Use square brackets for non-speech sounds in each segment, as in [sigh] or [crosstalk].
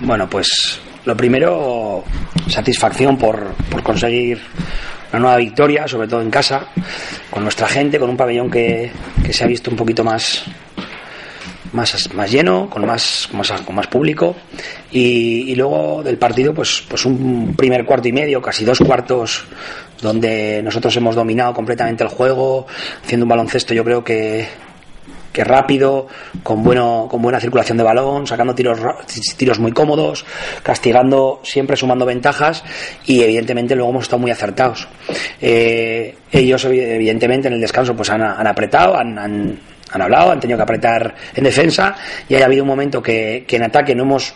Bueno, pues lo primero, satisfacción por, por conseguir una nueva victoria, sobre todo en casa, con nuestra gente, con un pabellón que, que se ha visto un poquito más, más, más lleno, con más, más, con más público. Y, y, luego del partido, pues, pues un primer cuarto y medio, casi dos cuartos, donde nosotros hemos dominado completamente el juego, haciendo un baloncesto yo creo que, que rápido, con, bueno, con buena circulación de balón, sacando tiros, tiros muy cómodos, castigando, siempre sumando ventajas y evidentemente luego hemos estado muy acertados. Eh, ellos evidentemente en el descanso pues han, han apretado, han, han, hablado, han tenido que apretar en defensa y ha habido un momento que, que en ataque no hemos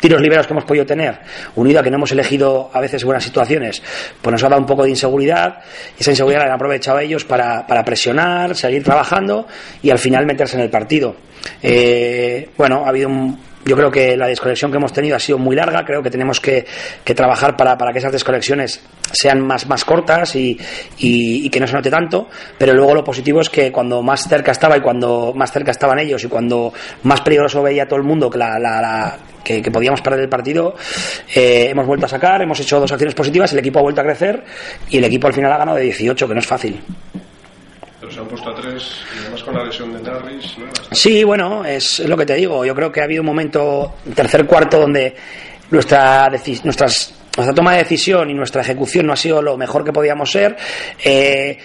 tiros liberos que hemos podido tener, unido a que no hemos elegido a veces buenas situaciones, pues nos ha dado un poco de inseguridad y esa inseguridad la han aprovechado ellos para, para presionar, seguir trabajando y al final meterse en el partido. Eh, bueno, ha habido un, yo creo que la desconexión que hemos tenido ha sido muy larga, creo que tenemos que, trabajar para, para, que esas desconexiones sean más, más cortas y, que no se note tanto, pero luego lo positivo es que cuando más cerca estaba y cuando más cerca estaban ellos y cuando más peligroso veía todo el mundo que la, la, la que, podíamos perder el partido, eh, hemos vuelto a sacar, hemos hecho dos acciones positivas, el equipo ha vuelto a crecer y el equipo al final ha ganado de 18, que no es fácil. Puesto a tres además con la lesión de Narris. ¿no? Sí, bueno, es, lo que te digo. Yo creo que ha habido un momento, tercer cuarto, donde nuestra, nuestras, nuestra toma de decisión y nuestra ejecución no ha sido lo mejor que podíamos ser. Eh,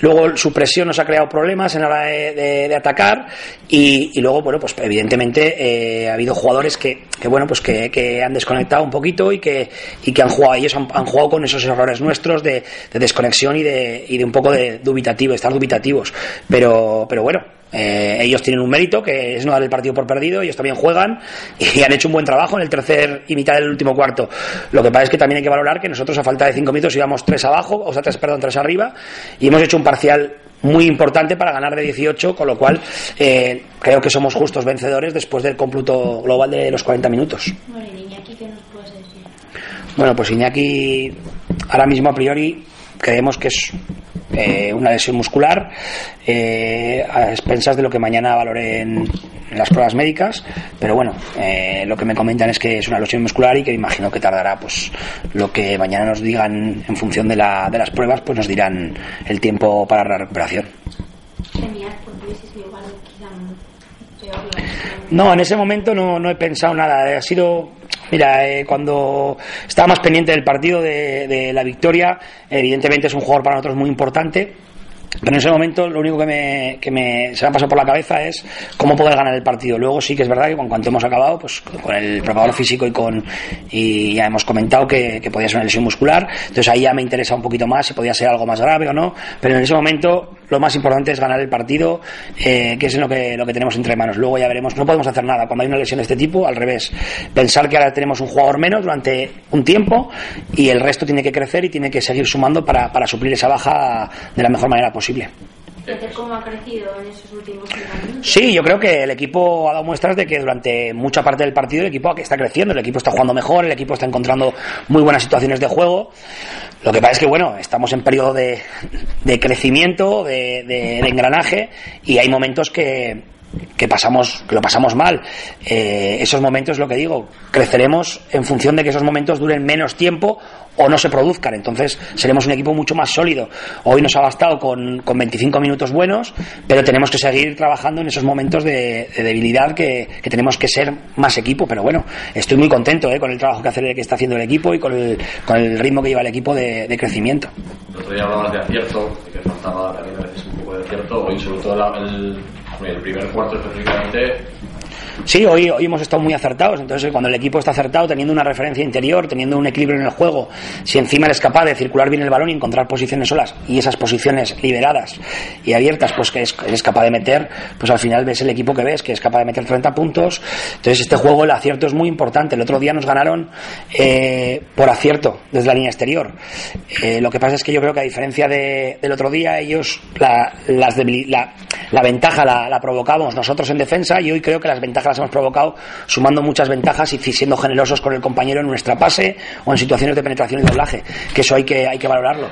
Luego su presión nos ha creado problemas en la hora de, de, atacar y, y, luego, bueno, pues evidentemente eh, ha habido jugadores que, que bueno, pues que, que, han desconectado un poquito y que, y que han jugado, ellos han, han jugado con esos errores nuestros de, de desconexión y de, y de un poco de dubitativo, estar dubitativos. Pero, pero bueno, eh, ellos tienen un mérito que es no dar el partido por perdido, ellos también juegan [laughs] y han hecho un buen trabajo en el tercer y mitad del último cuarto. Lo que pasa es que también hay que valorar que nosotros a falta de cinco minutos íbamos tres abajo, o sea, tres, perdón, tres arriba y hemos hecho un parcial muy importante para ganar de 18, con lo cual eh, creo que somos justos vencedores después del cómputo global de los 40 minutos. Bueno, Iñaki, ¿qué nos puedes decir? Bueno, pues Iñaki ahora mismo a priori creemos que es eh, una lesión muscular eh, a expensas de lo que mañana valore en, en las pruebas médicas. Pero bueno eh, lo que me comentan es que es una lesión muscular y que imagino que tardará pues lo que mañana nos digan en función de, la, de las pruebas pues nos dirán el tiempo para la recuperación. No, en ese momento no, no he pensado nada. Ha sido Mira, eh, cuando estaba más pendiente del partido de, de, la victoria, evidentemente es un jugador para nosotros muy importante. Pero en ese momento lo único que, me, que me, se me ha pasado por la cabeza es cómo poder ganar el partido. Luego sí que es verdad que con cuanto hemos acabado, pues con el preparador físico y con y ya hemos comentado que, que podía ser una lesión muscular. Entonces ahí ya me interesa un poquito más si podía ser algo más grave o no. Pero en ese momento lo más importante es ganar el partido, eh, que es lo que, lo que tenemos entre manos. Luego ya veremos, no podemos hacer nada cuando hay una lesión de este tipo, al revés. Pensar que ahora tenemos un jugador menos durante un tiempo y el resto tiene que crecer y tiene que seguir sumando para, para suplir esa baja de la mejor manera posible. ¿Cómo ha crecido en esos últimos años? Sí, yo creo que el equipo ha dado muestras de que durante mucha parte del partido el equipo está creciendo, el equipo está jugando mejor, el equipo está encontrando muy buenas situaciones de juego. Lo que pasa es que, bueno, estamos en periodo de, de crecimiento, de, de, de engranaje y hay momentos que, que pasamos que lo pasamos mal. Eh, esos momentos lo que digo creceremos en función de que esos momentos duren menos tiempo o no se produzcan. Entonces seremos un equipo mucho más sólido. Hoy nos ha bastado con, con 25 minutos buenos pero tenemos que seguir trabajando en esos momentos de, de debilidad que, que, tenemos que ser más equipo. Pero bueno estoy muy contento eh, con el trabajo que, hace, que está haciendo el equipo y con el, con el ritmo que lleva el equipo de, crecimiento. El otro día hablabas de acierto que faltaba también a veces un poco de acierto. Hoy sobre todo el el primer cuarto específicamente Sí, hoy, hoy hemos estado muy acertados. Entonces, cuando el equipo está acertado, teniendo una referencia interior, teniendo un equilibrio en el juego, si encima eres capaz de circular bien el balón y encontrar posiciones solas y esas posiciones liberadas y abiertas, pues que eres capaz de meter, pues al final ves el equipo que ves, que es capaz de meter 30 puntos. Entonces, este juego, el acierto es muy importante. El otro día nos ganaron eh, por acierto desde la línea exterior. Eh, lo que pasa es que yo creo que a diferencia de, del otro día, ellos la, la ventaja la, la provocamos nosotros en defensa y hoy creo que las ventajas las hemos provocado sumando muchas ventajas y siendo generosos con el compañero en nuestra pase o en situaciones de penetración y doblaje, que eso hay que, hay que valorarlo.